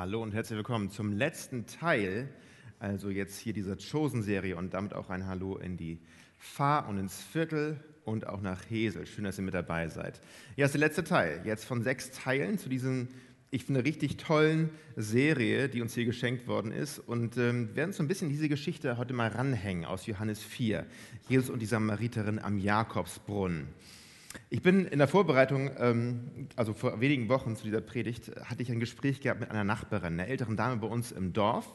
Hallo und herzlich willkommen zum letzten Teil, also jetzt hier dieser Chosen-Serie und damit auch ein Hallo in die Fahr- und ins Viertel und auch nach Hesel. Schön, dass ihr mit dabei seid. Ja, das ist der letzte Teil, jetzt von sechs Teilen zu diesem, ich finde, richtig tollen Serie, die uns hier geschenkt worden ist. Und ähm, werden so ein bisschen diese Geschichte heute mal ranhängen aus Johannes 4, Jesus und die Samariterin am Jakobsbrunnen. Ich bin in der Vorbereitung, ähm, also vor wenigen Wochen zu dieser Predigt, hatte ich ein Gespräch gehabt mit einer Nachbarin, einer älteren Dame bei uns im Dorf.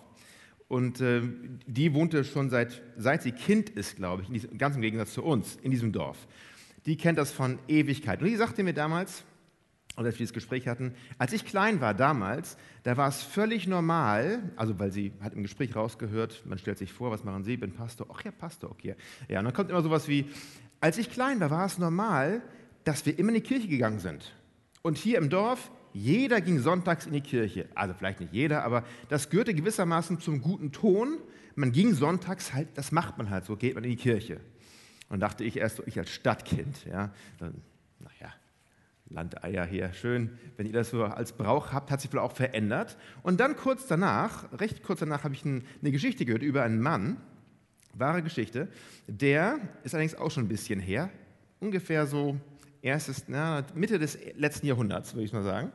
Und äh, die wohnte schon seit, seit sie Kind ist, glaube ich, diesem, ganz im Gegensatz zu uns, in diesem Dorf. Die kennt das von Ewigkeit. Und die sagte mir damals, oder als wir das Gespräch hatten, als ich klein war damals, da war es völlig normal, also weil sie hat im Gespräch rausgehört, man stellt sich vor, was machen Sie, ich bin Pastor, ach ja, Pastor, okay. Ja, und dann kommt immer sowas wie, als ich klein war, war es normal, dass wir immer in die Kirche gegangen sind. Und hier im Dorf, jeder ging sonntags in die Kirche. Also vielleicht nicht jeder, aber das gehörte gewissermaßen zum guten Ton. Man ging sonntags halt, das macht man halt so, geht man in die Kirche. Und dachte ich erst ich als Stadtkind, ja, dann, naja, Landeier hier, schön, wenn ihr das so als Brauch habt, hat sich wohl auch verändert. Und dann kurz danach, recht kurz danach, habe ich eine Geschichte gehört über einen Mann, Wahre Geschichte. Der ist allerdings auch schon ein bisschen her, ungefähr so erstes, na, Mitte des letzten Jahrhunderts, würde ich mal sagen.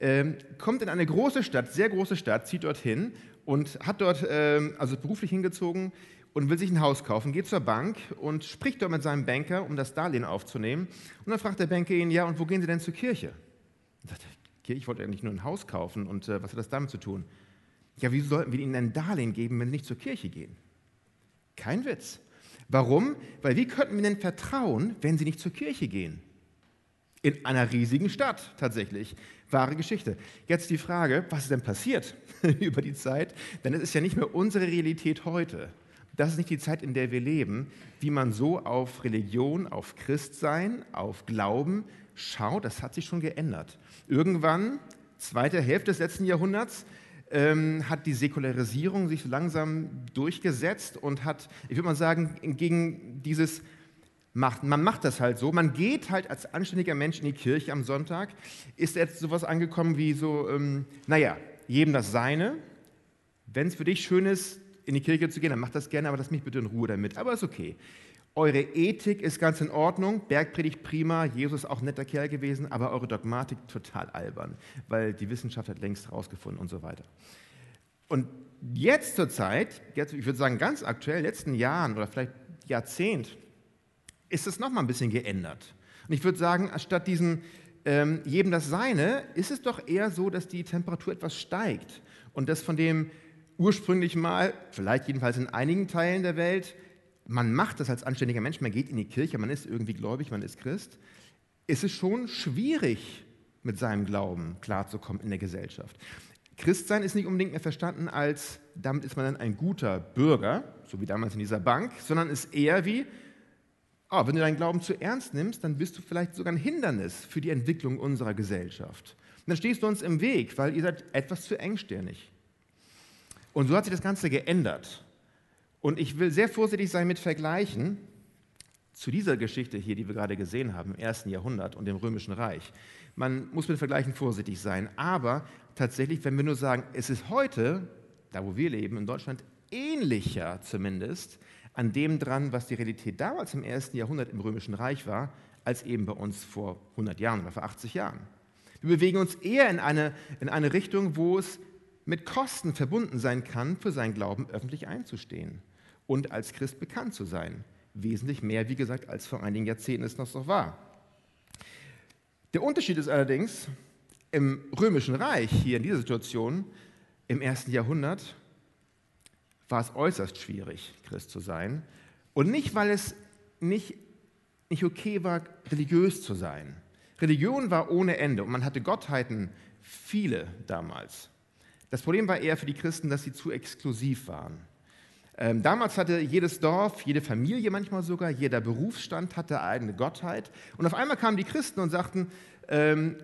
Ähm, kommt in eine große Stadt, sehr große Stadt, zieht dorthin und hat dort, ähm, also beruflich hingezogen und will sich ein Haus kaufen, geht zur Bank und spricht dort mit seinem Banker, um das Darlehen aufzunehmen. Und dann fragt der Banker ihn, ja, und wo gehen Sie denn zur Kirche? Und sagt er, ich wollte eigentlich nur ein Haus kaufen und äh, was hat das damit zu tun? Ja, wieso sollten wir Ihnen ein Darlehen geben, wenn Sie nicht zur Kirche gehen? Kein Witz. Warum? Weil wie könnten wir denn vertrauen, wenn sie nicht zur Kirche gehen? In einer riesigen Stadt tatsächlich. Wahre Geschichte. Jetzt die Frage, was ist denn passiert über die Zeit? Denn es ist ja nicht mehr unsere Realität heute. Das ist nicht die Zeit, in der wir leben, wie man so auf Religion, auf Christsein, auf Glauben schaut. Das hat sich schon geändert. Irgendwann, zweite Hälfte des letzten Jahrhunderts, ähm, hat die Säkularisierung sich langsam durchgesetzt und hat, ich würde mal sagen, gegen dieses macht, man macht das halt so, man geht halt als anständiger Mensch in die Kirche am Sonntag, ist jetzt sowas angekommen wie so, ähm, naja, jedem das Seine. Wenn es für dich schön ist, in die Kirche zu gehen, dann mach das gerne, aber lass mich bitte in Ruhe damit. Aber ist okay. Eure Ethik ist ganz in Ordnung, Bergpredigt prima, Jesus auch netter Kerl gewesen, aber eure Dogmatik total albern, weil die Wissenschaft hat längst herausgefunden und so weiter. Und jetzt zur Zeit, jetzt, ich würde sagen ganz aktuell, letzten Jahren oder vielleicht Jahrzehnt, ist es nochmal ein bisschen geändert. Und ich würde sagen, anstatt diesem ähm, jedem das Seine, ist es doch eher so, dass die Temperatur etwas steigt und das von dem ursprünglich mal, vielleicht jedenfalls in einigen Teilen der Welt, man macht das als anständiger Mensch, man geht in die Kirche, man ist irgendwie gläubig, man ist Christ, ist es schon schwierig, mit seinem Glauben klarzukommen in der Gesellschaft. Christsein ist nicht unbedingt mehr verstanden als, damit ist man dann ein guter Bürger, so wie damals in dieser Bank, sondern ist eher wie, oh, wenn du deinen Glauben zu ernst nimmst, dann bist du vielleicht sogar ein Hindernis für die Entwicklung unserer Gesellschaft. Und dann stehst du uns im Weg, weil ihr seid etwas zu engstirnig. Und so hat sich das Ganze geändert. Und ich will sehr vorsichtig sein mit Vergleichen zu dieser Geschichte hier, die wir gerade gesehen haben, im ersten Jahrhundert und dem Römischen Reich. Man muss mit Vergleichen vorsichtig sein. Aber tatsächlich, wenn wir nur sagen, es ist heute, da wo wir leben, in Deutschland, ähnlicher zumindest an dem dran, was die Realität damals im ersten Jahrhundert im Römischen Reich war, als eben bei uns vor 100 Jahren oder vor 80 Jahren. Wir bewegen uns eher in eine, in eine Richtung, wo es mit Kosten verbunden sein kann, für seinen Glauben öffentlich einzustehen und als Christ bekannt zu sein. Wesentlich mehr, wie gesagt, als vor einigen Jahrzehnten es noch so war. Der Unterschied ist allerdings, im Römischen Reich, hier in dieser Situation, im ersten Jahrhundert, war es äußerst schwierig, Christ zu sein. Und nicht, weil es nicht, nicht okay war, religiös zu sein. Religion war ohne Ende und man hatte Gottheiten, viele damals. Das Problem war eher für die Christen, dass sie zu exklusiv waren. Ähm, damals hatte jedes Dorf, jede Familie manchmal sogar, jeder Berufsstand hatte eigene Gottheit. Und auf einmal kamen die Christen und sagten, ähm,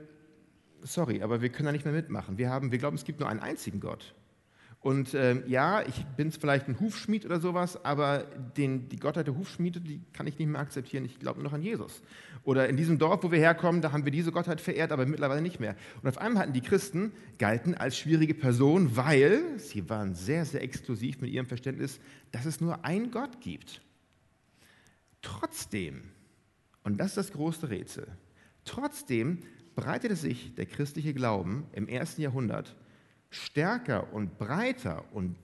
sorry, aber wir können da nicht mehr mitmachen. Wir, haben, wir glauben, es gibt nur einen einzigen Gott. Und äh, ja, ich bin vielleicht ein Hufschmied oder sowas, aber den, die Gottheit der Hufschmiede, die kann ich nicht mehr akzeptieren. Ich glaube nur noch an Jesus. Oder in diesem Dorf, wo wir herkommen, da haben wir diese Gottheit verehrt, aber mittlerweile nicht mehr. Und auf einmal hatten die Christen, galten als schwierige Person, weil sie waren sehr, sehr exklusiv mit ihrem Verständnis, dass es nur einen Gott gibt. Trotzdem, und das ist das große Rätsel, trotzdem breitete sich der christliche Glauben im ersten Jahrhundert stärker und breiter und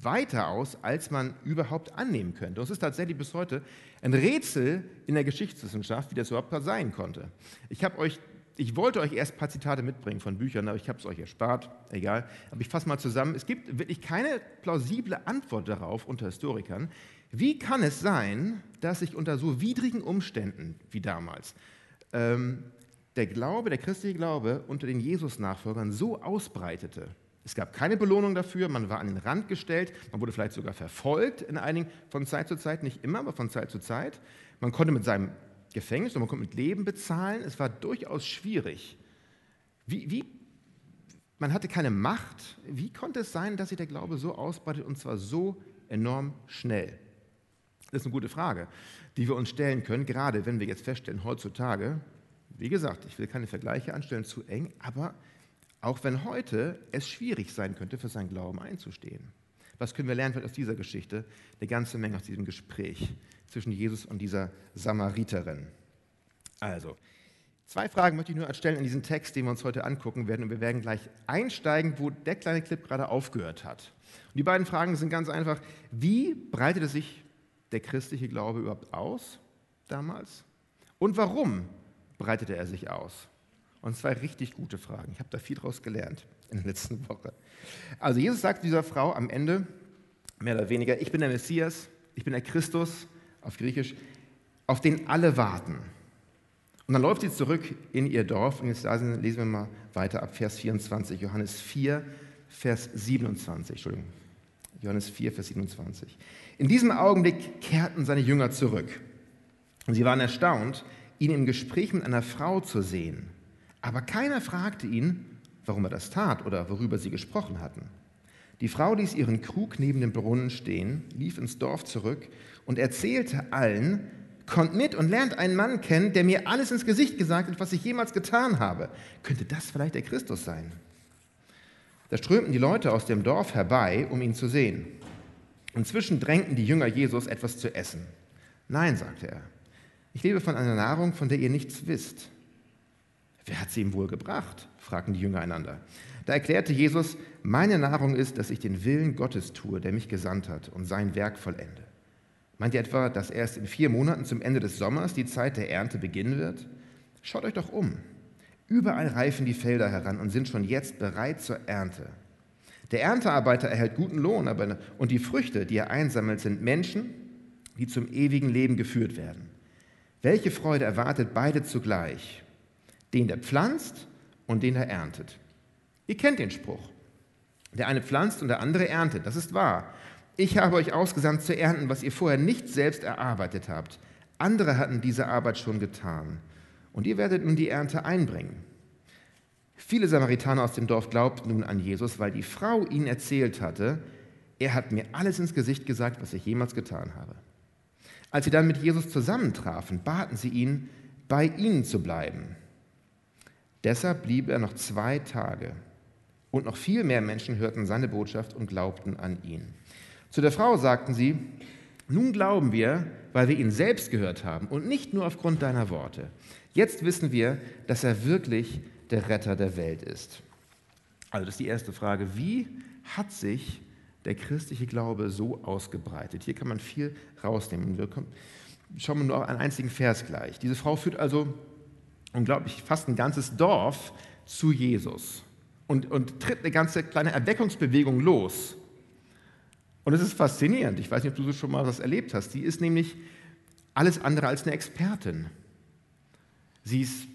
weiter aus, als man überhaupt annehmen könnte. Und es ist tatsächlich bis heute ein Rätsel in der Geschichtswissenschaft, wie das überhaupt sein konnte. Ich euch ich wollte euch erst ein paar Zitate mitbringen von Büchern, aber ich habe es euch erspart, egal. Aber ich fasse mal zusammen. Es gibt wirklich keine plausible Antwort darauf unter Historikern. Wie kann es sein, dass sich unter so widrigen Umständen wie damals ähm, der Glaube, der christliche Glaube unter den Jesus-Nachfolgern so ausbreitete? Es gab keine Belohnung dafür, man war an den Rand gestellt, man wurde vielleicht sogar verfolgt in einigen, von Zeit zu Zeit, nicht immer, aber von Zeit zu Zeit. Man konnte mit seinem Gefängnis und man konnte mit Leben bezahlen. Es war durchaus schwierig. Wie, wie, man hatte keine Macht. Wie konnte es sein, dass sich der Glaube so ausbreitet und zwar so enorm schnell? Das ist eine gute Frage, die wir uns stellen können, gerade wenn wir jetzt feststellen, heutzutage, wie gesagt, ich will keine Vergleiche anstellen, zu eng, aber auch wenn heute es schwierig sein könnte, für seinen Glauben einzustehen. Was können wir lernen aus dieser Geschichte? Eine ganze Menge aus diesem Gespräch zwischen Jesus und dieser Samariterin. Also, zwei Fragen möchte ich nur stellen in diesen Text, den wir uns heute angucken werden. Und wir werden gleich einsteigen, wo der kleine Clip gerade aufgehört hat. Und die beiden Fragen sind ganz einfach. Wie breitete sich der christliche Glaube überhaupt aus damals? Und warum breitete er sich aus? Und zwei richtig gute Fragen. Ich habe da viel draus gelernt in der letzten Woche. Also Jesus sagt dieser Frau am Ende, mehr oder weniger, ich bin der Messias, ich bin der Christus, auf Griechisch, auf den alle warten. Und dann läuft sie zurück in ihr Dorf und jetzt lesen wir mal weiter ab Vers 24, Johannes 4, Vers 27, Entschuldigung, Johannes 4, Vers 27. In diesem Augenblick kehrten seine Jünger zurück und sie waren erstaunt, ihn im Gespräch mit einer Frau zu sehen. Aber keiner fragte ihn, warum er das tat oder worüber sie gesprochen hatten. Die Frau ließ ihren Krug neben dem Brunnen stehen, lief ins Dorf zurück und erzählte allen, kommt mit und lernt einen Mann kennen, der mir alles ins Gesicht gesagt hat, was ich jemals getan habe. Könnte das vielleicht der Christus sein? Da strömten die Leute aus dem Dorf herbei, um ihn zu sehen. Inzwischen drängten die Jünger Jesus etwas zu essen. Nein, sagte er, ich lebe von einer Nahrung, von der ihr nichts wisst. Wer hat sie ihm wohl gebracht? fragten die Jünger einander. Da erklärte Jesus, meine Nahrung ist, dass ich den Willen Gottes tue, der mich gesandt hat und sein Werk vollende. Meint ihr etwa, dass erst in vier Monaten zum Ende des Sommers die Zeit der Ernte beginnen wird? Schaut euch doch um. Überall reifen die Felder heran und sind schon jetzt bereit zur Ernte. Der Erntearbeiter erhält guten Lohn, aber und die Früchte, die er einsammelt, sind Menschen, die zum ewigen Leben geführt werden. Welche Freude erwartet beide zugleich? Den, der pflanzt und den, der erntet. Ihr kennt den Spruch. Der eine pflanzt und der andere erntet. Das ist wahr. Ich habe euch ausgesandt zu ernten, was ihr vorher nicht selbst erarbeitet habt. Andere hatten diese Arbeit schon getan. Und ihr werdet nun die Ernte einbringen. Viele Samaritaner aus dem Dorf glaubten nun an Jesus, weil die Frau ihnen erzählt hatte, er hat mir alles ins Gesicht gesagt, was ich jemals getan habe. Als sie dann mit Jesus zusammentrafen, baten sie ihn, bei ihnen zu bleiben. Deshalb blieb er noch zwei Tage. Und noch viel mehr Menschen hörten seine Botschaft und glaubten an ihn. Zu der Frau sagten sie, nun glauben wir, weil wir ihn selbst gehört haben und nicht nur aufgrund deiner Worte. Jetzt wissen wir, dass er wirklich der Retter der Welt ist. Also das ist die erste Frage. Wie hat sich der christliche Glaube so ausgebreitet? Hier kann man viel rausnehmen. Wir schauen wir nur auf einen einzigen Vers gleich. Diese Frau führt also unglaublich fast ein ganzes Dorf zu Jesus und, und tritt eine ganze kleine Erweckungsbewegung los. Und es ist faszinierend. Ich weiß nicht, ob du schon mal was erlebt hast. Sie ist nämlich alles andere als eine Expertin. Sie, ist,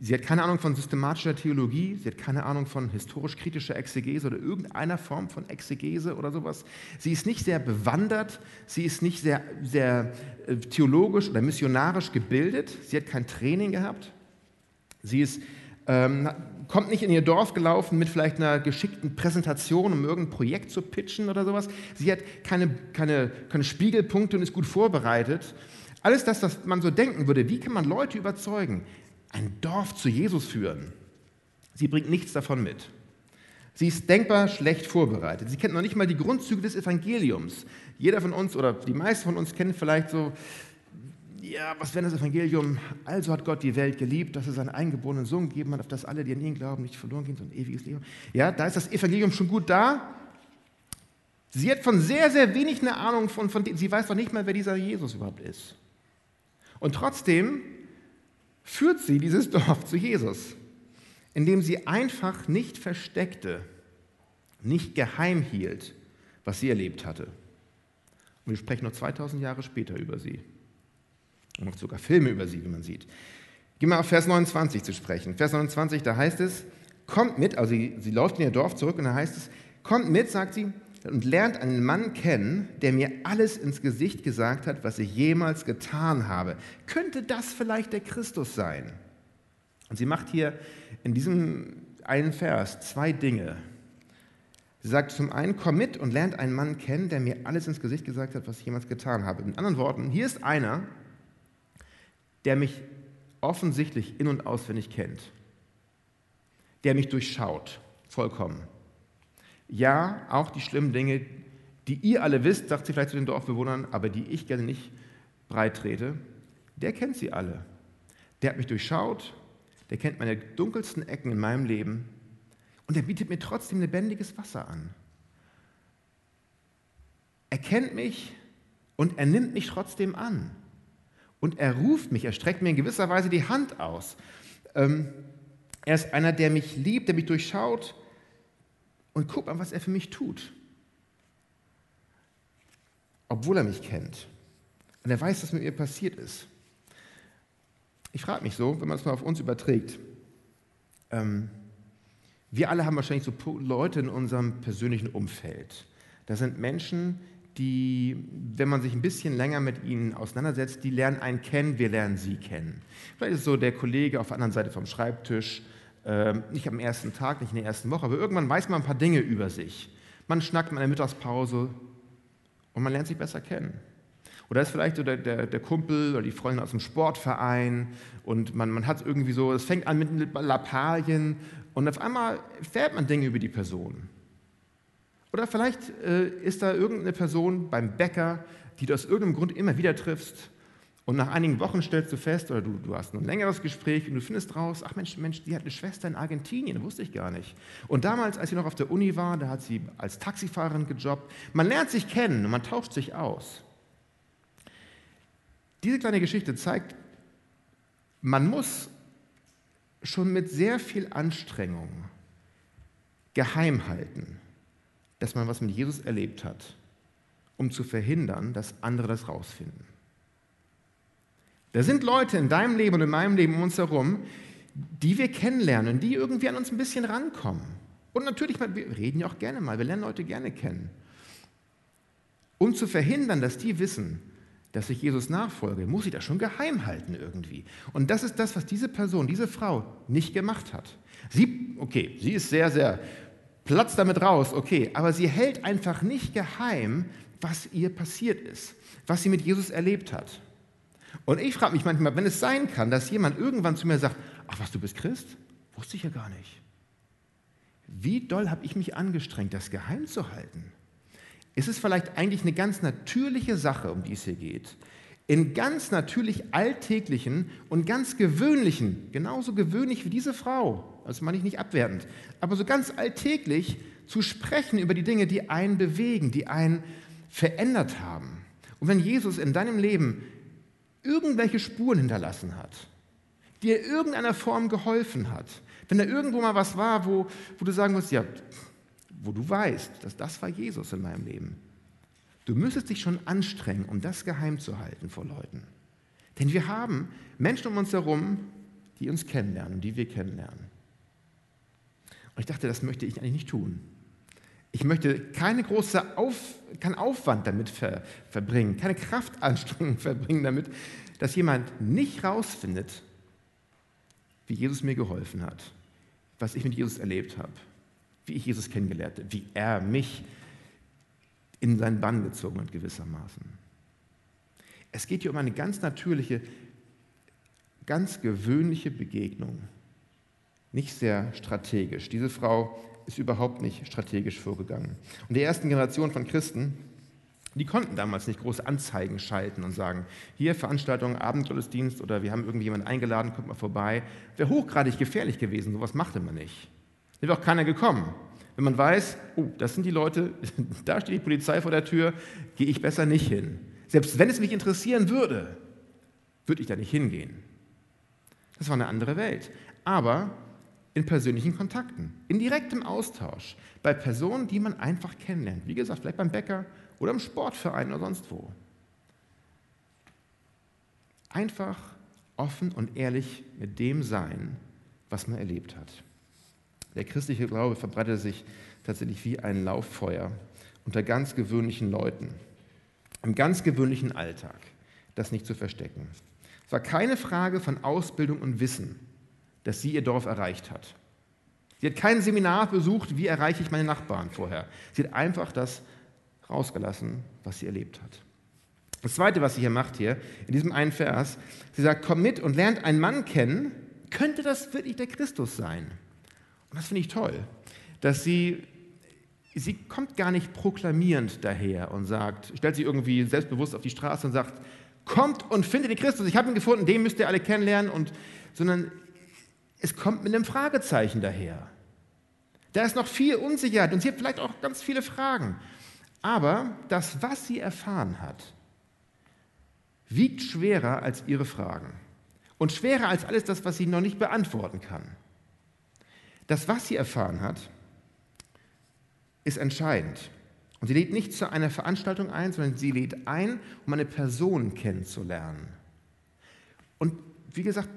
sie hat keine Ahnung von systematischer Theologie, sie hat keine Ahnung von historisch-kritischer Exegese oder irgendeiner Form von Exegese oder sowas. Sie ist nicht sehr bewandert, sie ist nicht sehr, sehr äh, theologisch oder missionarisch gebildet, sie hat kein Training gehabt. Sie ist ähm, kommt nicht in ihr Dorf gelaufen mit vielleicht einer geschickten Präsentation, um irgendein Projekt zu pitchen oder sowas. Sie hat keine, keine, keine Spiegelpunkte und ist gut vorbereitet. Alles das, was man so denken würde, wie kann man Leute überzeugen, ein Dorf zu Jesus führen? Sie bringt nichts davon mit. Sie ist denkbar schlecht vorbereitet. Sie kennt noch nicht mal die Grundzüge des Evangeliums. Jeder von uns oder die meisten von uns kennen vielleicht so ja, was wäre das Evangelium? Also hat Gott die Welt geliebt, dass er seinen eingeborenen Sohn gegeben hat, auf das alle, die an ihn glauben, nicht verloren gehen, sondern ewiges Leben. Ja, da ist das Evangelium schon gut da. Sie hat von sehr, sehr wenig eine Ahnung von, von sie weiß doch nicht mal, wer dieser Jesus überhaupt ist. Und trotzdem führt sie dieses Dorf zu Jesus, indem sie einfach nicht versteckte, nicht geheim hielt, was sie erlebt hatte. Und wir sprechen noch 2000 Jahre später über sie. Und macht sogar Filme über sie, wie man sieht. Gehen wir auf Vers 29 zu sprechen. Vers 29, da heißt es, kommt mit, also sie, sie läuft in ihr Dorf zurück und da heißt es, kommt mit, sagt sie, und lernt einen Mann kennen, der mir alles ins Gesicht gesagt hat, was ich jemals getan habe. Könnte das vielleicht der Christus sein? Und sie macht hier in diesem einen Vers zwei Dinge. Sie sagt zum einen, komm mit und lernt einen Mann kennen, der mir alles ins Gesicht gesagt hat, was ich jemals getan habe. Mit anderen Worten, hier ist einer, der mich offensichtlich in und auswendig kennt, der mich durchschaut, vollkommen. Ja, auch die schlimmen Dinge, die ihr alle wisst, sagt sie vielleicht zu den Dorfbewohnern, aber die ich gerne nicht breit trete, der kennt sie alle. Der hat mich durchschaut, der kennt meine dunkelsten Ecken in meinem Leben und er bietet mir trotzdem lebendiges Wasser an. Er kennt mich und er nimmt mich trotzdem an. Und er ruft mich, er streckt mir in gewisser Weise die Hand aus. Ähm, er ist einer, der mich liebt, der mich durchschaut. Und guck mal, was er für mich tut. Obwohl er mich kennt. Und er weiß, was mit mir passiert ist. Ich frage mich so, wenn man es mal auf uns überträgt. Ähm, wir alle haben wahrscheinlich so Leute in unserem persönlichen Umfeld. Das sind Menschen, die, wenn man sich ein bisschen länger mit ihnen auseinandersetzt, die lernen einen kennen, wir lernen sie kennen. Vielleicht ist es so der Kollege auf der anderen Seite vom Schreibtisch, nicht am ersten Tag, nicht in der ersten Woche, aber irgendwann weiß man ein paar Dinge über sich. Man schnackt in der Mittagspause und man lernt sich besser kennen. Oder ist vielleicht so der, der, der, Kumpel oder die Freundin aus dem Sportverein und man, man hat irgendwie so, es fängt an mit Lappalien und auf einmal fährt man Dinge über die Person. Oder vielleicht äh, ist da irgendeine Person beim Bäcker, die du aus irgendeinem Grund immer wieder triffst und nach einigen Wochen stellst du fest, oder du, du hast ein längeres Gespräch und du findest raus, ach Mensch, Mensch, die hat eine Schwester in Argentinien, wusste ich gar nicht. Und damals, als sie noch auf der Uni war, da hat sie als Taxifahrerin gejobbt. Man lernt sich kennen und man tauscht sich aus. Diese kleine Geschichte zeigt, man muss schon mit sehr viel Anstrengung geheim halten, dass man was mit Jesus erlebt hat, um zu verhindern, dass andere das rausfinden. Da sind Leute in deinem Leben und in meinem Leben um uns herum, die wir kennenlernen, die irgendwie an uns ein bisschen rankommen. Und natürlich, wir reden ja auch gerne mal, wir lernen Leute gerne kennen. Um zu verhindern, dass die wissen, dass ich Jesus nachfolge, muss ich das schon geheim halten irgendwie. Und das ist das, was diese Person, diese Frau nicht gemacht hat. Sie, okay, sie ist sehr, sehr platzt damit raus, okay, aber sie hält einfach nicht geheim, was ihr passiert ist, was sie mit Jesus erlebt hat. Und ich frage mich manchmal, wenn es sein kann, dass jemand irgendwann zu mir sagt, ach was, du bist Christ? Wusste ich ja gar nicht. Wie doll habe ich mich angestrengt, das geheim zu halten? Ist es vielleicht eigentlich eine ganz natürliche Sache, um die es hier geht, in ganz natürlich alltäglichen und ganz gewöhnlichen, genauso gewöhnlich wie diese Frau, das meine ich nicht abwertend, aber so ganz alltäglich zu sprechen über die Dinge, die einen bewegen, die einen verändert haben. Und wenn Jesus in deinem Leben irgendwelche Spuren hinterlassen hat, dir in irgendeiner Form geholfen hat, wenn da irgendwo mal was war, wo, wo du sagen musst, ja, wo du weißt, dass das war Jesus in meinem Leben, Du müsstest dich schon anstrengen, um das geheim zu halten vor Leuten. Denn wir haben Menschen um uns herum, die uns kennenlernen und die wir kennenlernen. Und ich dachte, das möchte ich eigentlich nicht tun. Ich möchte keine große Auf, keinen Aufwand damit ver, verbringen, keine Kraftanstrengung verbringen damit, dass jemand nicht rausfindet, wie Jesus mir geholfen hat, was ich mit Jesus erlebt habe, wie ich Jesus kennengelernt habe, wie er mich in seinen Bann gezogen hat gewissermaßen. Es geht hier um eine ganz natürliche, ganz gewöhnliche Begegnung. Nicht sehr strategisch. Diese Frau ist überhaupt nicht strategisch vorgegangen. Und die ersten Generationen von Christen, die konnten damals nicht große Anzeigen schalten und sagen, hier Veranstaltung, Abendgottesdienst oder wir haben irgendjemanden eingeladen, kommt mal vorbei. Wäre hochgradig gefährlich gewesen, sowas machte man nicht. Da wäre auch keiner gekommen. Wenn man weiß, oh, das sind die Leute, da steht die Polizei vor der Tür, gehe ich besser nicht hin. Selbst wenn es mich interessieren würde, würde ich da nicht hingehen. Das war eine andere Welt. Aber in persönlichen Kontakten, in direktem Austausch, bei Personen, die man einfach kennenlernt. Wie gesagt, vielleicht beim Bäcker oder im Sportverein oder sonst wo. Einfach offen und ehrlich mit dem sein, was man erlebt hat. Der christliche Glaube verbreitete sich tatsächlich wie ein Lauffeuer unter ganz gewöhnlichen Leuten, im ganz gewöhnlichen Alltag, das nicht zu verstecken. Es war keine Frage von Ausbildung und Wissen, dass sie ihr Dorf erreicht hat. Sie hat kein Seminar besucht, wie erreiche ich meine Nachbarn vorher. Sie hat einfach das rausgelassen, was sie erlebt hat. Das Zweite, was sie hier macht, hier in diesem einen Vers, sie sagt, komm mit und lernt einen Mann kennen, könnte das wirklich der Christus sein? Und das finde ich toll, dass sie, sie kommt gar nicht proklamierend daher und sagt, stellt sich irgendwie selbstbewusst auf die Straße und sagt, kommt und findet den Christus, ich habe ihn gefunden, den müsst ihr alle kennenlernen, und, sondern es kommt mit einem Fragezeichen daher. Da ist noch viel Unsicherheit und sie hat vielleicht auch ganz viele Fragen. Aber das, was sie erfahren hat, wiegt schwerer als ihre Fragen und schwerer als alles das, was sie noch nicht beantworten kann. Das, was sie erfahren hat, ist entscheidend. Und sie lädt nicht zu einer Veranstaltung ein, sondern sie lädt ein, um eine Person kennenzulernen. Und wie gesagt,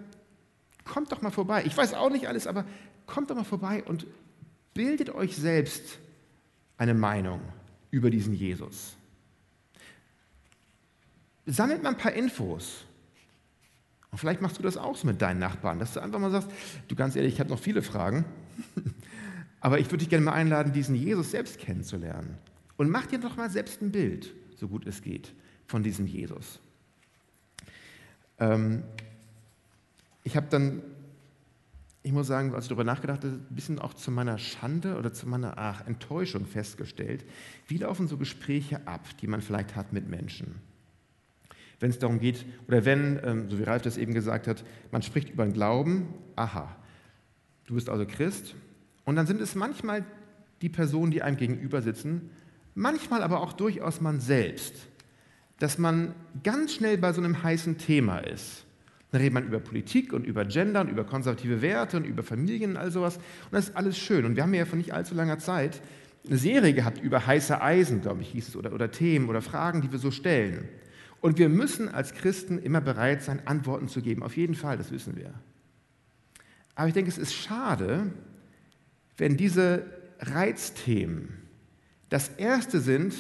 kommt doch mal vorbei. Ich weiß auch nicht alles, aber kommt doch mal vorbei und bildet euch selbst eine Meinung über diesen Jesus. Sammelt mal ein paar Infos. Und vielleicht machst du das auch so mit deinen Nachbarn, dass du einfach mal sagst, du ganz ehrlich, ich habe noch viele Fragen, aber ich würde dich gerne mal einladen, diesen Jesus selbst kennenzulernen. Und mach dir doch mal selbst ein Bild, so gut es geht, von diesem Jesus. Ähm, ich habe dann ich muss sagen, als ich darüber nachgedacht habe, ein bisschen auch zu meiner Schande oder zu meiner ach, Enttäuschung festgestellt, wie laufen so Gespräche ab, die man vielleicht hat mit Menschen. Wenn es darum geht, oder wenn, ähm, so wie Ralf das eben gesagt hat, man spricht über den Glauben, aha, du bist also Christ, und dann sind es manchmal die Personen, die einem gegenüber sitzen, manchmal aber auch durchaus man selbst, dass man ganz schnell bei so einem heißen Thema ist dann redet man über Politik und über Gender und über konservative Werte und über Familien und all sowas. Und das ist alles schön. Und wir haben ja vor nicht allzu langer Zeit eine Serie gehabt über heiße Eisen, glaube ich, hieß es, oder, oder Themen oder Fragen, die wir so stellen. Und wir müssen als Christen immer bereit sein, Antworten zu geben. Auf jeden Fall, das wissen wir. Aber ich denke, es ist schade, wenn diese Reizthemen das Erste sind,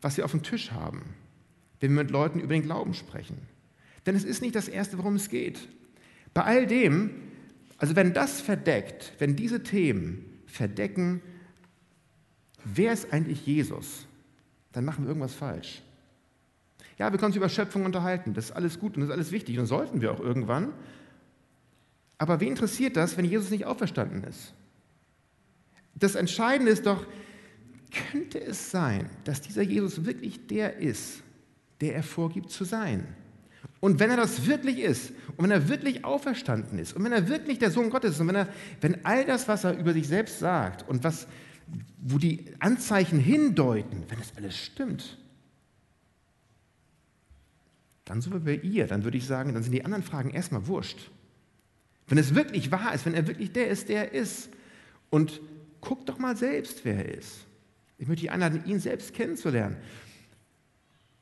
was wir auf dem Tisch haben, wenn wir mit Leuten über den Glauben sprechen. Denn es ist nicht das Erste, worum es geht. Bei all dem, also wenn das verdeckt, wenn diese Themen verdecken, wer ist eigentlich Jesus, dann machen wir irgendwas falsch. Ja, wir können uns über Schöpfung unterhalten, das ist alles gut und das ist alles wichtig und sollten wir auch irgendwann. Aber wen interessiert das, wenn Jesus nicht auferstanden ist? Das Entscheidende ist doch, könnte es sein, dass dieser Jesus wirklich der ist, der er vorgibt zu sein? Und wenn er das wirklich ist, und wenn er wirklich auferstanden ist, und wenn er wirklich der Sohn Gottes ist, und wenn, er, wenn all das, was er über sich selbst sagt und was, wo die Anzeichen hindeuten, wenn das alles stimmt, dann sind wir bei ihr. Dann würde ich sagen, dann sind die anderen Fragen erstmal wurscht. Wenn es wirklich wahr ist, wenn er wirklich der ist, der er ist. Und guck doch mal selbst, wer er ist. Ich möchte dich einladen, ihn selbst kennenzulernen.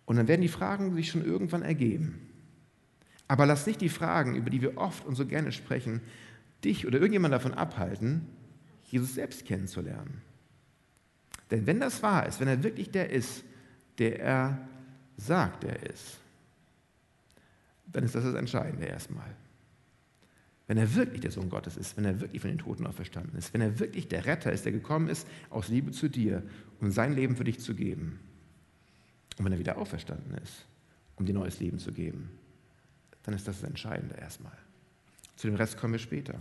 Und dann werden die Fragen sich schon irgendwann ergeben. Aber lass nicht die Fragen, über die wir oft und so gerne sprechen, dich oder irgendjemand davon abhalten, Jesus selbst kennenzulernen. Denn wenn das wahr ist, wenn er wirklich der ist, der er sagt, er ist, dann ist das das Entscheidende erstmal. wenn er wirklich der Sohn Gottes ist, wenn er wirklich von den Toten auferstanden ist, wenn er wirklich der Retter ist, der gekommen ist aus Liebe zu dir, um sein Leben für dich zu geben. Und wenn er wieder auferstanden ist, um dir neues Leben zu geben, dann ist das das Entscheidende erstmal. Zu dem Rest kommen wir später.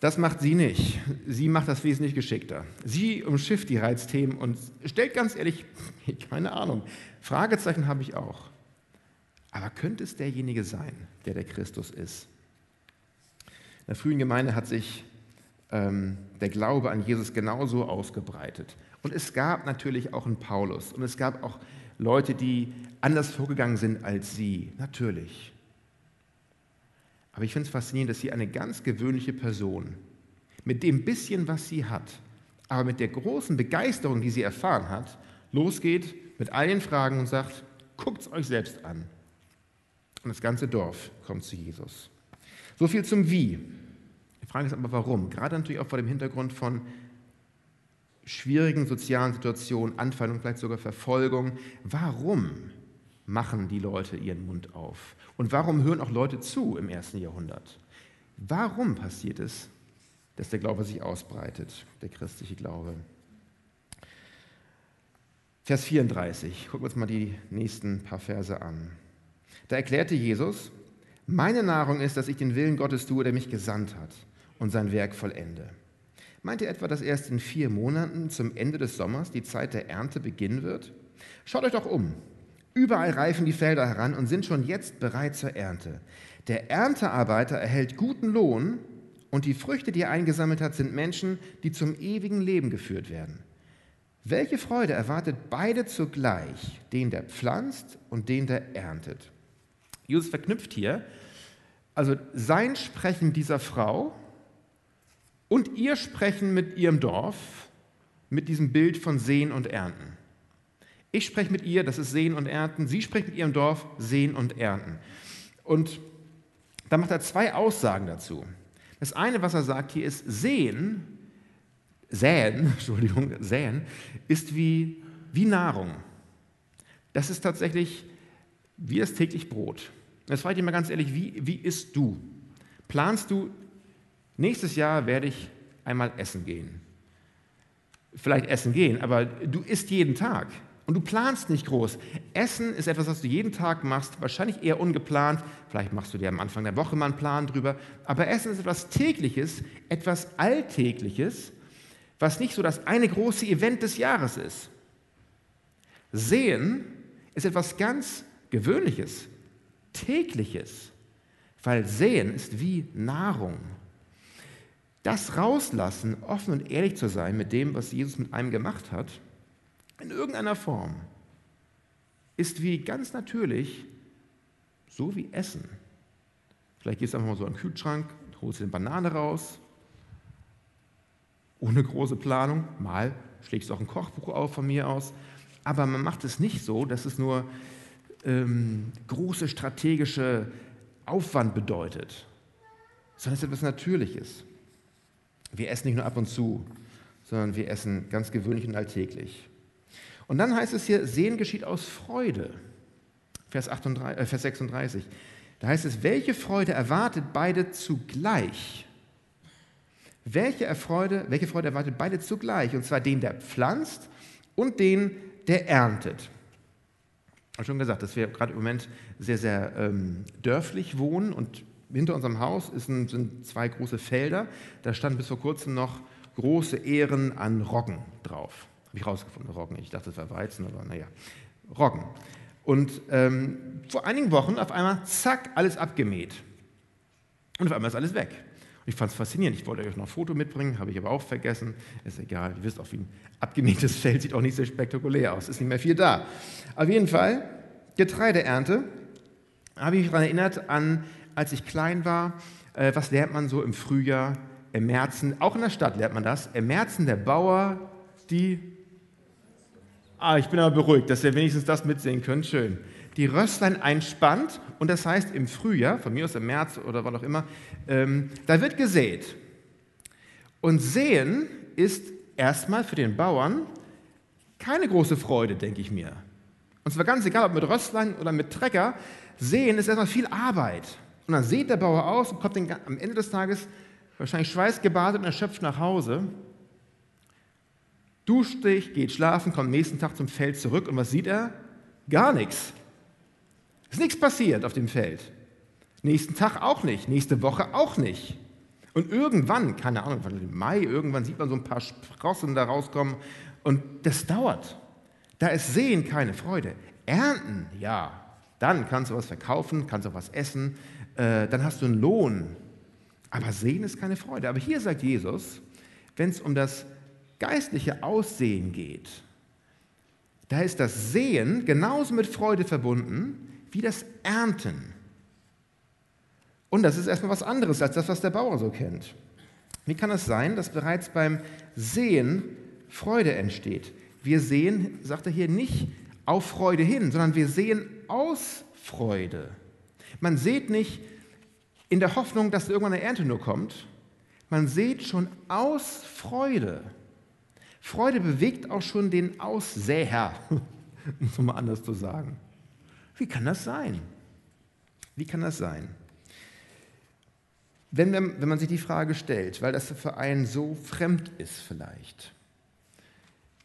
Das macht sie nicht. Sie macht das wesentlich geschickter. Sie umschifft die Reizthemen und stellt ganz ehrlich, keine Ahnung, Fragezeichen habe ich auch. Aber könnte es derjenige sein, der der Christus ist? In der frühen Gemeinde hat sich ähm, der Glaube an Jesus genauso ausgebreitet. Und es gab natürlich auch einen Paulus und es gab auch Leute, die anders vorgegangen sind als sie, natürlich. Aber ich finde es faszinierend, dass sie eine ganz gewöhnliche Person mit dem bisschen, was sie hat, aber mit der großen Begeisterung, die sie erfahren hat, losgeht mit all den Fragen und sagt, guckt es euch selbst an. Und das ganze Dorf kommt zu Jesus. So viel zum Wie. Die Frage ist aber, warum? Gerade natürlich auch vor dem Hintergrund von schwierigen sozialen Situationen, Anfeindung, vielleicht sogar Verfolgung. Warum machen die Leute ihren Mund auf? Und warum hören auch Leute zu im ersten Jahrhundert? Warum passiert es, dass der Glaube sich ausbreitet, der christliche Glaube? Vers 34, gucken wir uns mal die nächsten paar Verse an. Da erklärte Jesus, meine Nahrung ist, dass ich den Willen Gottes tue, der mich gesandt hat und sein Werk vollende. Meint ihr etwa, dass erst in vier Monaten zum Ende des Sommers die Zeit der Ernte beginnen wird? Schaut euch doch um. Überall reifen die Felder heran und sind schon jetzt bereit zur Ernte. Der Erntearbeiter erhält guten Lohn und die Früchte, die er eingesammelt hat, sind Menschen, die zum ewigen Leben geführt werden. Welche Freude erwartet beide zugleich, den, der pflanzt und den, der erntet? Jesus verknüpft hier also sein Sprechen dieser Frau und ihr Sprechen mit ihrem Dorf mit diesem Bild von Sehen und Ernten. Ich spreche mit ihr, das ist Sehen und Ernten. Sie spricht mit ihrem Dorf, Sehen und Ernten. Und da macht er zwei Aussagen dazu. Das eine, was er sagt hier, ist Sehen, Säen, Entschuldigung, Säen, ist wie, wie Nahrung. Das ist tatsächlich wie das täglich Brot. Jetzt frage ich dich mal ganz ehrlich, wie, wie isst du? Planst du Nächstes Jahr werde ich einmal essen gehen. Vielleicht essen gehen, aber du isst jeden Tag und du planst nicht groß. Essen ist etwas, was du jeden Tag machst, wahrscheinlich eher ungeplant. Vielleicht machst du dir am Anfang der Woche mal einen Plan drüber. Aber Essen ist etwas Tägliches, etwas Alltägliches, was nicht so das eine große Event des Jahres ist. Sehen ist etwas ganz Gewöhnliches, Tägliches, weil Sehen ist wie Nahrung. Das rauslassen, offen und ehrlich zu sein mit dem, was Jesus mit einem gemacht hat, in irgendeiner Form, ist wie ganz natürlich, so wie Essen. Vielleicht gehst du einfach mal so in den Kühlschrank, holst dir eine Banane raus, ohne große Planung, mal schlägst du auch ein Kochbuch auf von mir aus, aber man macht es nicht so, dass es nur ähm, große strategische Aufwand bedeutet, sondern es ist etwas Natürliches. Wir essen nicht nur ab und zu, sondern wir essen ganz gewöhnlich und alltäglich. Und dann heißt es hier, Sehen geschieht aus Freude. Vers, 38, äh, Vers 36. Da heißt es, welche Freude erwartet beide zugleich? Welche Freude, welche Freude erwartet beide zugleich? Und zwar den, der pflanzt und den, der erntet. Ich habe schon gesagt, dass wir gerade im Moment sehr, sehr ähm, dörflich wohnen und hinter unserem Haus ein, sind zwei große Felder. Da standen bis vor kurzem noch große Ehren an Roggen drauf. Habe ich rausgefunden, Roggen. Ich dachte, das war Weizen, aber naja, Roggen. Und ähm, vor einigen Wochen auf einmal, zack, alles abgemäht. Und auf einmal ist alles weg. Und ich fand es faszinierend. Ich wollte euch noch ein Foto mitbringen, habe ich aber auch vergessen. Ist egal, ihr wisst auch, wie ein abgemähtes Feld sieht auch nicht sehr spektakulär aus. Ist nicht mehr viel da. Auf jeden Fall, Getreideernte, habe ich mich daran erinnert an als ich klein war, äh, was lernt man so im Frühjahr, im Märzen, auch in der Stadt lernt man das, im Märzen der Bauer, die, ah, ich bin aber beruhigt, dass ihr wenigstens das mitsehen könnt, schön, die Rösslein einspannt und das heißt im Frühjahr, von mir aus im März oder wann auch immer, ähm, da wird gesät. Und säen ist erstmal für den Bauern keine große Freude, denke ich mir. Und zwar ganz egal, ob mit Rösslein oder mit Trecker, säen ist erstmal viel Arbeit. Und dann sieht der Bauer aus und kommt den, am Ende des Tages wahrscheinlich schweißgebadet und erschöpft nach Hause, duscht sich, geht schlafen, kommt nächsten Tag zum Feld zurück und was sieht er? Gar nichts. Ist nichts passiert auf dem Feld. Nächsten Tag auch nicht, nächste Woche auch nicht. Und irgendwann, keine Ahnung, im Mai, irgendwann sieht man so ein paar Sprossen da rauskommen und das dauert. Da ist Sehen keine Freude. Ernten, ja, dann kannst du was verkaufen, kannst du was essen, äh, dann hast du einen Lohn. Aber Sehen ist keine Freude. Aber hier sagt Jesus, wenn es um das geistliche Aussehen geht, da ist das Sehen genauso mit Freude verbunden wie das Ernten. Und das ist erstmal was anderes als das, was der Bauer so kennt. Wie kann es sein, dass bereits beim Sehen Freude entsteht? Wir sehen, sagt er hier, nicht auf Freude hin, sondern wir sehen aus Freude. Man sieht nicht in der Hoffnung, dass irgendwann eine Ernte nur kommt. Man sieht schon aus Freude. Freude bewegt auch schon den Aussäher, um es mal anders zu sagen. Wie kann das sein? Wie kann das sein? Wenn, wenn man sich die Frage stellt, weil das für einen so fremd ist vielleicht,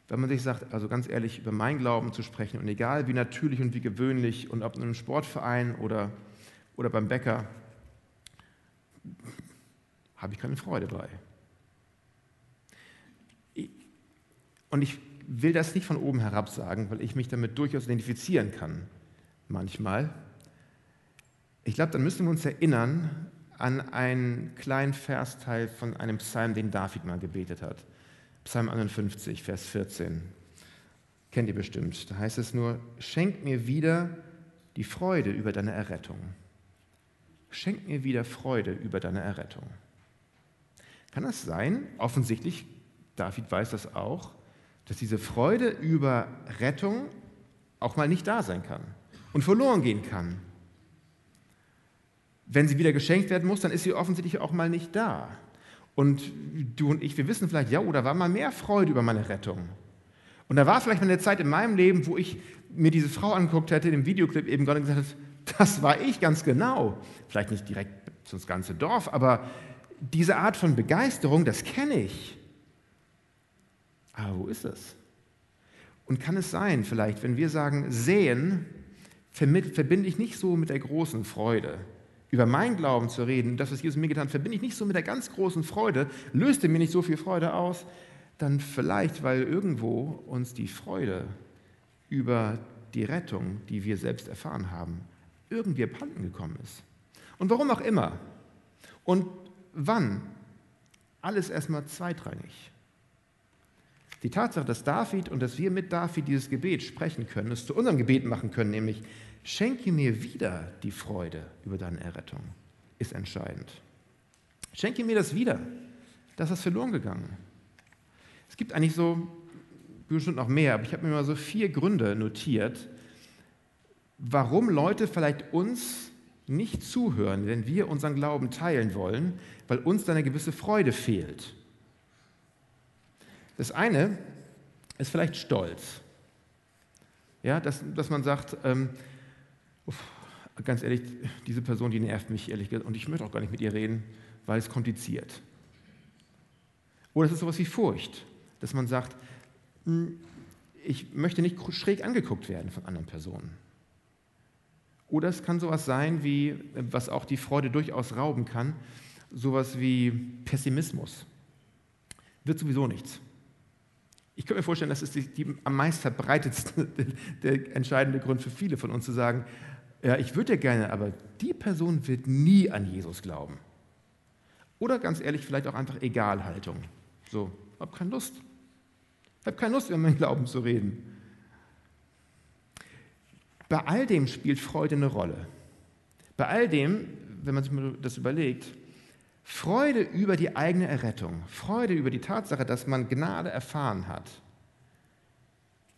wenn man sich sagt, also ganz ehrlich, über mein Glauben zu sprechen und egal wie natürlich und wie gewöhnlich und ob in einem Sportverein oder, oder beim Bäcker, habe ich keine Freude bei. Und ich will das nicht von oben herab sagen, weil ich mich damit durchaus identifizieren kann, manchmal. Ich glaube, dann müssen wir uns erinnern an einen kleinen Versteil von einem Psalm, den David mal gebetet hat. Psalm 51, Vers 14. Kennt ihr bestimmt. Da heißt es nur, schenk mir wieder die Freude über deine Errettung. Schenk mir wieder Freude über deine Errettung. Kann das sein? Offensichtlich, David weiß das auch, dass diese Freude über Rettung auch mal nicht da sein kann und verloren gehen kann. Wenn sie wieder geschenkt werden muss, dann ist sie offensichtlich auch mal nicht da. Und du und ich, wir wissen vielleicht, ja, oder war mal mehr Freude über meine Rettung. Und da war vielleicht mal eine Zeit in meinem Leben, wo ich mir diese Frau angeguckt hätte, im Videoclip eben gerade gesagt hätte, das war ich ganz genau. Vielleicht nicht direkt das ganze Dorf, aber diese Art von Begeisterung, das kenne ich. Aber wo ist es? Und kann es sein, vielleicht, wenn wir sagen, sehen, verbinde ich nicht so mit der großen Freude. Über meinen Glauben zu reden, das, was Jesus mir getan hat, verbinde ich nicht so mit der ganz großen Freude, löste mir nicht so viel Freude aus, dann vielleicht, weil irgendwo uns die Freude über die Rettung, die wir selbst erfahren haben, irgendwie abhanden gekommen ist. Und warum auch immer. Und wann? Alles erstmal zweitrangig. Die Tatsache, dass David und dass wir mit David dieses Gebet sprechen können, es zu unserem Gebet machen können, nämlich schenke mir wieder die Freude über deine Errettung, ist entscheidend. Schenke mir das wieder. Das ist verloren gegangen. Es gibt eigentlich so, bestimmt noch mehr, aber ich habe mir mal so vier Gründe notiert, warum Leute vielleicht uns nicht zuhören, wenn wir unseren Glauben teilen wollen, weil uns da eine gewisse Freude fehlt. Das eine ist vielleicht Stolz. Ja, dass, dass man sagt, ähm, uff, ganz ehrlich, diese Person, die nervt mich ehrlich gesagt und ich möchte auch gar nicht mit ihr reden, weil es kompliziert. Oder es ist sowas wie Furcht, dass man sagt, hm, ich möchte nicht schräg angeguckt werden von anderen Personen. Oder es kann sowas sein, wie, was auch die Freude durchaus rauben kann, sowas wie Pessimismus. Wird sowieso nichts. Ich könnte mir vorstellen, das ist die, die am meist verbreitetste, der entscheidende Grund für viele von uns zu sagen, ja, ich würde ja gerne, aber die Person wird nie an Jesus glauben. Oder ganz ehrlich, vielleicht auch einfach Egalhaltung. So, hab keine Lust. Hab keine Lust, über meinen Glauben zu reden. Bei all dem spielt Freude eine Rolle. Bei all dem, wenn man sich das überlegt, Freude über die eigene Errettung, Freude über die Tatsache, dass man Gnade erfahren hat,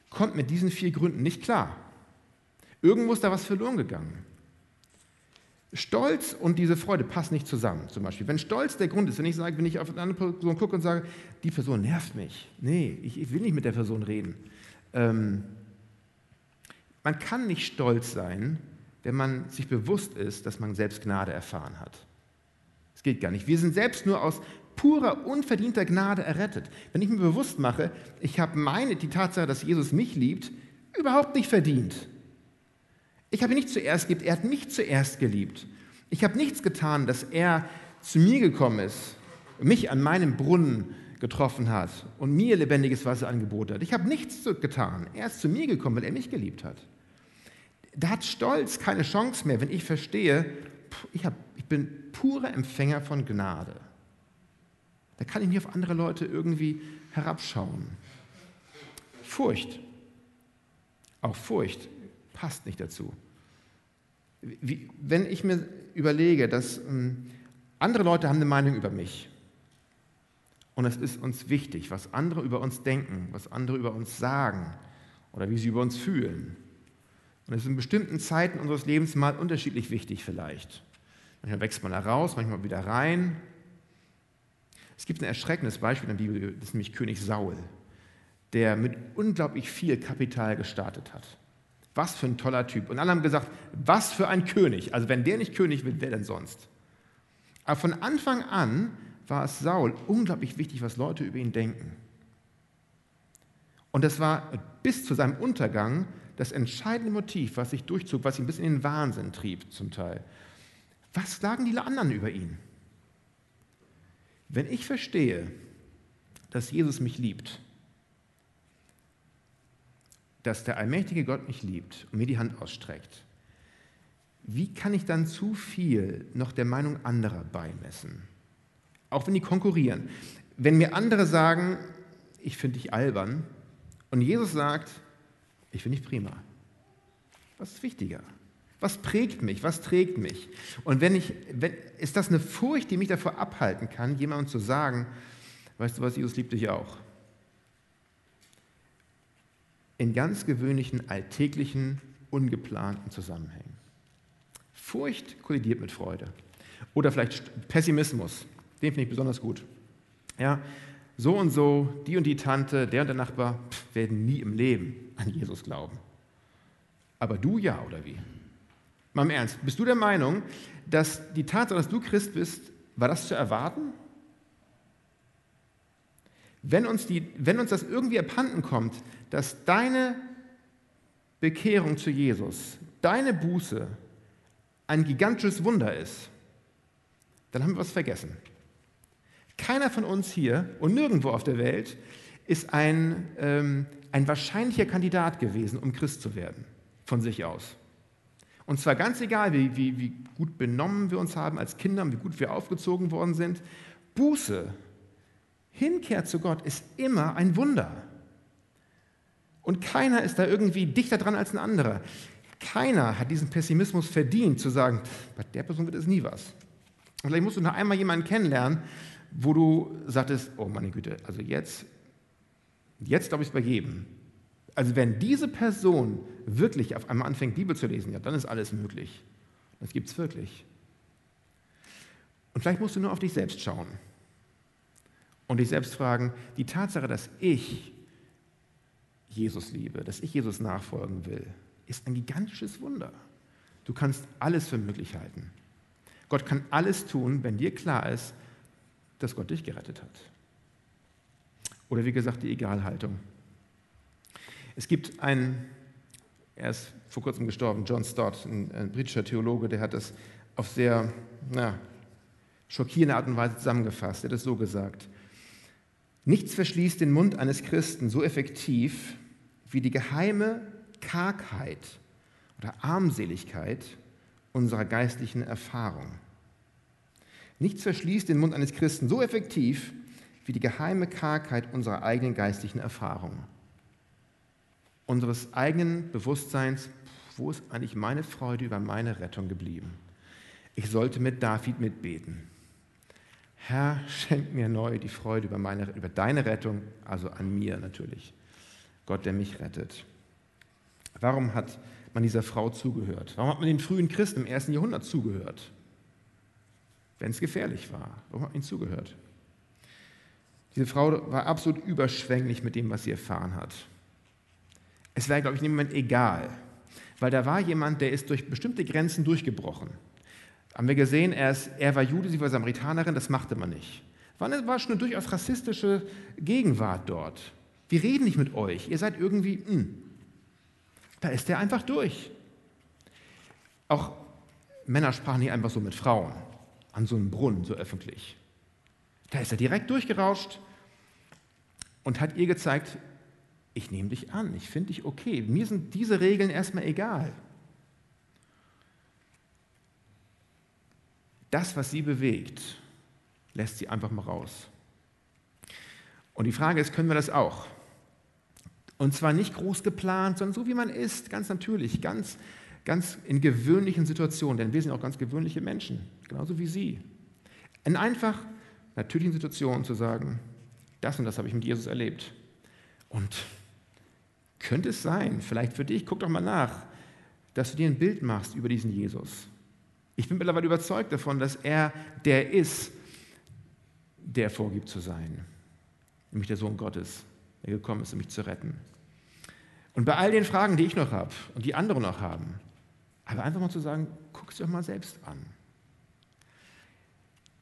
kommt mit diesen vier Gründen nicht klar. Irgendwo ist da was verloren gegangen. Stolz und diese Freude passen nicht zusammen. Zum Beispiel, wenn Stolz der Grund ist, wenn ich sage, wenn ich auf eine andere Person gucke und sage, die Person nervt mich. Nee, ich, ich will nicht mit der Person reden. Ähm, man kann nicht stolz sein, wenn man sich bewusst ist, dass man selbst Gnade erfahren hat. Es geht gar nicht. Wir sind selbst nur aus purer, unverdienter Gnade errettet. Wenn ich mir bewusst mache, ich habe meine, die Tatsache, dass Jesus mich liebt, überhaupt nicht verdient. Ich habe ihn nicht zuerst geliebt, er hat mich zuerst geliebt. Ich habe nichts getan, dass er zu mir gekommen ist, mich an meinem Brunnen getroffen hat und mir lebendiges Wasser angeboten hat. Ich habe nichts getan. Er ist zu mir gekommen, weil er mich geliebt hat. Da hat Stolz keine Chance mehr, wenn ich verstehe, ich, hab, ich bin purer Empfänger von Gnade. Da kann ich nicht auf andere Leute irgendwie herabschauen. Furcht. Auch Furcht passt nicht dazu. Wie, wenn ich mir überlege, dass ähm, andere Leute haben eine Meinung über mich und es ist uns wichtig, was andere über uns denken, was andere über uns sagen oder wie sie über uns fühlen. Und es ist in bestimmten Zeiten unseres Lebens mal unterschiedlich wichtig vielleicht. Manchmal wächst man da raus, manchmal wieder rein. Es gibt ein erschreckendes Beispiel in der Bibel, das ist nämlich König Saul, der mit unglaublich viel Kapital gestartet hat. Was für ein toller Typ. Und alle haben gesagt, was für ein König. Also wenn der nicht König wird, wer denn sonst? Aber von Anfang an war es Saul unglaublich wichtig, was Leute über ihn denken. Und das war bis zu seinem Untergang das entscheidende Motiv, was sich durchzog, was ihn bis in den Wahnsinn trieb zum Teil. Was sagen die anderen über ihn? Wenn ich verstehe, dass Jesus mich liebt, dass der allmächtige Gott mich liebt und mir die Hand ausstreckt, wie kann ich dann zu viel noch der Meinung anderer beimessen? Auch wenn die konkurrieren. Wenn mir andere sagen, ich finde dich albern, und Jesus sagt, ich finde dich prima. Was ist wichtiger? Was prägt mich? Was trägt mich? Und wenn ich, wenn, ist das eine Furcht, die mich davor abhalten kann, jemandem zu sagen, weißt du was, Jesus liebt dich auch in ganz gewöhnlichen, alltäglichen, ungeplanten Zusammenhängen. Furcht kollidiert mit Freude. Oder vielleicht Pessimismus, den finde ich besonders gut. Ja, so und so, die und die Tante, der und der Nachbar pff, werden nie im Leben an Jesus glauben. Aber du ja, oder wie? Mal im Ernst, bist du der Meinung, dass die Tatsache, dass du Christ bist, war das zu erwarten? Wenn uns, die, wenn uns das irgendwie abhanden kommt, dass deine Bekehrung zu Jesus, deine Buße ein gigantisches Wunder ist, dann haben wir was vergessen. Keiner von uns hier und nirgendwo auf der Welt ist ein, ähm, ein wahrscheinlicher Kandidat gewesen, um Christ zu werden, von sich aus. Und zwar ganz egal, wie, wie, wie gut benommen wir uns haben als Kinder, wie gut wir aufgezogen worden sind. Buße, Hinkehr zu Gott ist immer ein Wunder. Und keiner ist da irgendwie dichter dran als ein anderer. Keiner hat diesen Pessimismus verdient, zu sagen, bei der Person wird es nie was. Und vielleicht musst du noch einmal jemanden kennenlernen, wo du sagtest, oh meine Güte, also jetzt, jetzt glaube ich es bei jedem. Also wenn diese Person wirklich auf einmal anfängt, Bibel zu lesen, ja, dann ist alles möglich. Das gibt es wirklich. Und vielleicht musst du nur auf dich selbst schauen und dich selbst fragen, die Tatsache, dass ich Jesus liebe, dass ich Jesus nachfolgen will, ist ein gigantisches Wunder. Du kannst alles für möglich halten. Gott kann alles tun, wenn dir klar ist, dass Gott dich gerettet hat. Oder wie gesagt, die Egalhaltung. Es gibt einen, er ist vor kurzem gestorben, John Stott, ein, ein britischer Theologe, der hat das auf sehr na, schockierende Art und Weise zusammengefasst. Er hat es so gesagt. Nichts verschließt den Mund eines Christen so effektiv wie die geheime Kargheit oder Armseligkeit unserer geistlichen Erfahrung. Nichts verschließt den Mund eines Christen so effektiv wie die geheime Kargheit unserer eigenen geistlichen Erfahrung. Unseres eigenen Bewusstseins, wo ist eigentlich meine Freude über meine Rettung geblieben? Ich sollte mit David mitbeten. Herr, schenk mir neu die Freude über, meine, über deine Rettung, also an mir natürlich. Gott, der mich rettet. Warum hat man dieser Frau zugehört? Warum hat man den frühen Christen im ersten Jahrhundert zugehört? Wenn es gefährlich war. Warum hat man ihnen zugehört? Diese Frau war absolut überschwänglich mit dem, was sie erfahren hat. Es wäre, glaube ich, in dem Moment egal, weil da war jemand, der ist durch bestimmte Grenzen durchgebrochen. Haben wir gesehen, er, ist, er war Jude, sie war Samaritanerin, das machte man nicht. War, eine, war schon eine durchaus rassistische Gegenwart dort. Wir reden nicht mit euch, ihr seid irgendwie, mh. Hm. da ist er einfach durch. Auch Männer sprachen nicht einfach so mit Frauen an so einem Brunnen, so öffentlich. Da ist er direkt durchgerauscht und hat ihr gezeigt, ich nehme dich an, ich finde dich okay. Mir sind diese Regeln erstmal egal. Das, was sie bewegt, lässt sie einfach mal raus. Und die Frage ist, können wir das auch? Und zwar nicht groß geplant, sondern so wie man ist, ganz natürlich, ganz, ganz in gewöhnlichen Situationen, denn wir sind auch ganz gewöhnliche Menschen, genauso wie Sie. In einfach natürlichen Situationen zu sagen, das und das habe ich mit Jesus erlebt. Und könnte es sein, vielleicht für dich, guck doch mal nach, dass du dir ein Bild machst über diesen Jesus. Ich bin mittlerweile überzeugt davon, dass er der ist, der vorgibt zu sein, nämlich der Sohn Gottes, der gekommen ist, um mich zu retten. Und bei all den Fragen, die ich noch habe und die andere noch haben, aber einfach mal zu sagen, guck es doch mal selbst an.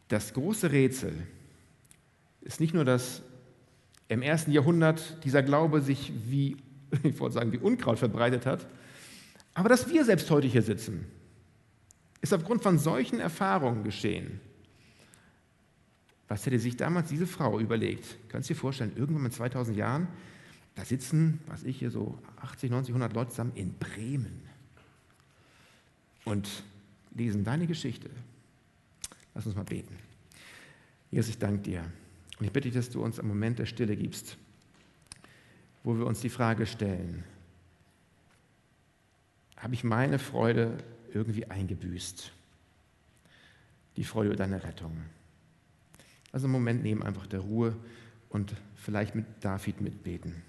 Das große Rätsel ist nicht nur, dass im ersten Jahrhundert dieser Glaube sich wie, ich wollte sagen, wie Unkraut verbreitet hat, aber dass wir selbst heute hier sitzen, ist aufgrund von solchen Erfahrungen geschehen. Was hätte sich damals diese Frau überlegt? Kannst du dir vorstellen, irgendwann mit 2000 Jahren, da sitzen, was ich hier so 80, 90, 100 Leute zusammen in Bremen und lesen deine Geschichte. Lass uns mal beten. Jesus, ich danke dir. Und ich bitte dich, dass du uns einen Moment der Stille gibst, wo wir uns die Frage stellen, habe ich meine Freude irgendwie eingebüßt? Die Freude über deine Rettung. Also einen Moment nehmen einfach der Ruhe und vielleicht mit David mitbeten.